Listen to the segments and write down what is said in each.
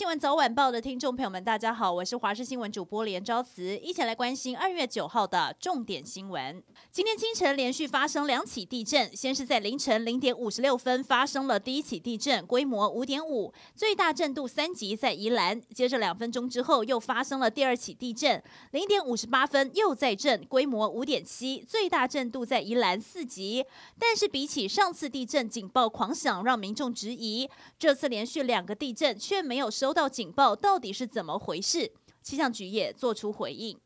新闻早晚报的听众朋友们，大家好，我是华视新闻主播连昭慈，一起来关心二月九号的重点新闻。今天清晨连续发生两起地震，先是在凌晨零点五十六分发生了第一起地震，规模五点五，最大震度三级，在宜兰。接着两分钟之后又发生了第二起地震，零点五十八分又在震，规模五点七，最大震度在宜兰四级。但是比起上次地震警报狂响，让民众质疑，这次连续两个地震却没有收收到警报，到底是怎么回事？气象局也做出回应。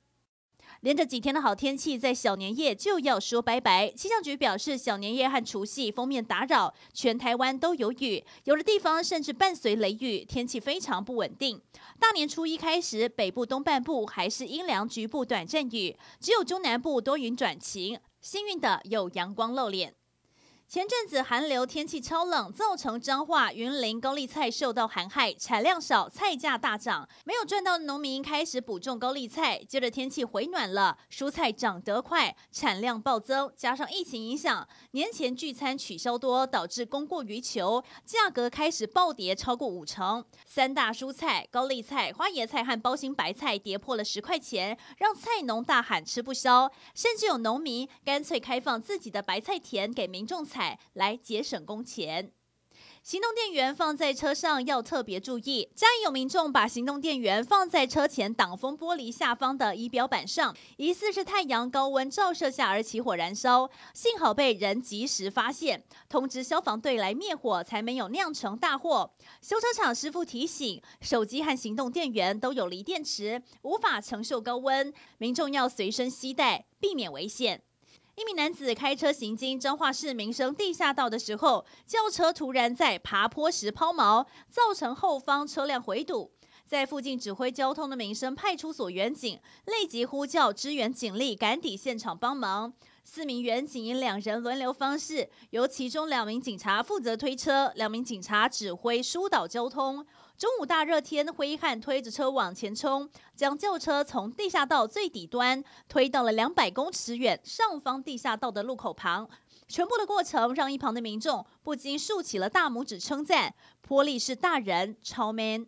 连着几天的好天气，在小年夜就要说拜拜。气象局表示，小年夜和除夕封面打扰，全台湾都有雨，有的地方甚至伴随雷雨，天气非常不稳定。大年初一开始，北部东半部还是阴凉，局部短暂雨，只有中南部多云转晴，幸运的有阳光露脸。前阵子寒流天气超冷，造成彰化、云林高丽菜受到寒害，产量少，菜价大涨。没有赚到的农民开始补种高丽菜。接着天气回暖了，蔬菜长得快，产量暴增。加上疫情影响，年前聚餐取消多，导致供过于求，价格开始暴跌超过五成。三大蔬菜高丽菜、花椰菜和包心白菜跌破了十块钱，让菜农大喊吃不消。甚至有农民干脆开放自己的白菜田给民众采。来节省工钱。行动电源放在车上要特别注意。嘉义有民众把行动电源放在车前挡风玻璃下方的仪表板上，疑似是太阳高温照射下而起火燃烧，幸好被人及时发现，通知消防队来灭火，才没有酿成大祸。修车厂师傅提醒，手机和行动电源都有锂电池，无法承受高温，民众要随身携带，避免危险。一名男子开车行经彰化市民生地下道的时候，轿车突然在爬坡时抛锚，造成后方车辆回堵。在附近指挥交通的民生派出所员警立即呼叫支援警力赶抵现场帮忙。四名员警以两人轮流方式，由其中两名警察负责推车，两名警察指挥疏导交通。中午大热天，挥汗推着车往前冲，将轿车从地下道最底端推到了两百公尺远上方地下道的路口旁。全部的过程让一旁的民众不禁竖起了大拇指，称赞波力是大人超 man。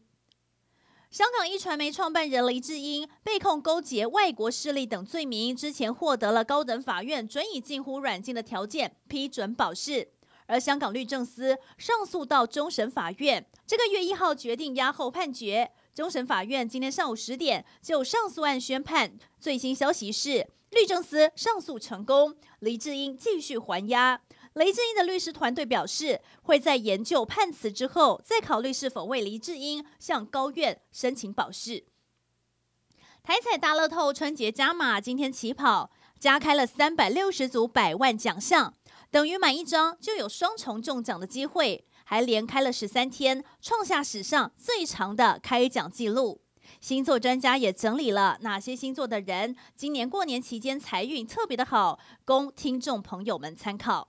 香港一传媒创办人黎智英被控勾结外国势力等罪名，之前获得了高等法院准以近乎软禁的条件，批准保释。而香港律政司上诉到终审法院，这个月一号决定押后判决。终审法院今天上午十点就上诉案宣判。最新消息是，律政司上诉成功，黎智英继续还押。黎智英的律师团队表示，会在研究判词之后，再考虑是否为黎智英向高院申请保释。台彩大乐透春节加码，今天起跑，加开了三百六十组百万奖项。等于买一张就有双重中奖的机会，还连开了十三天，创下史上最长的开奖记录。星座专家也整理了哪些星座的人今年过年期间财运特别的好，供听众朋友们参考。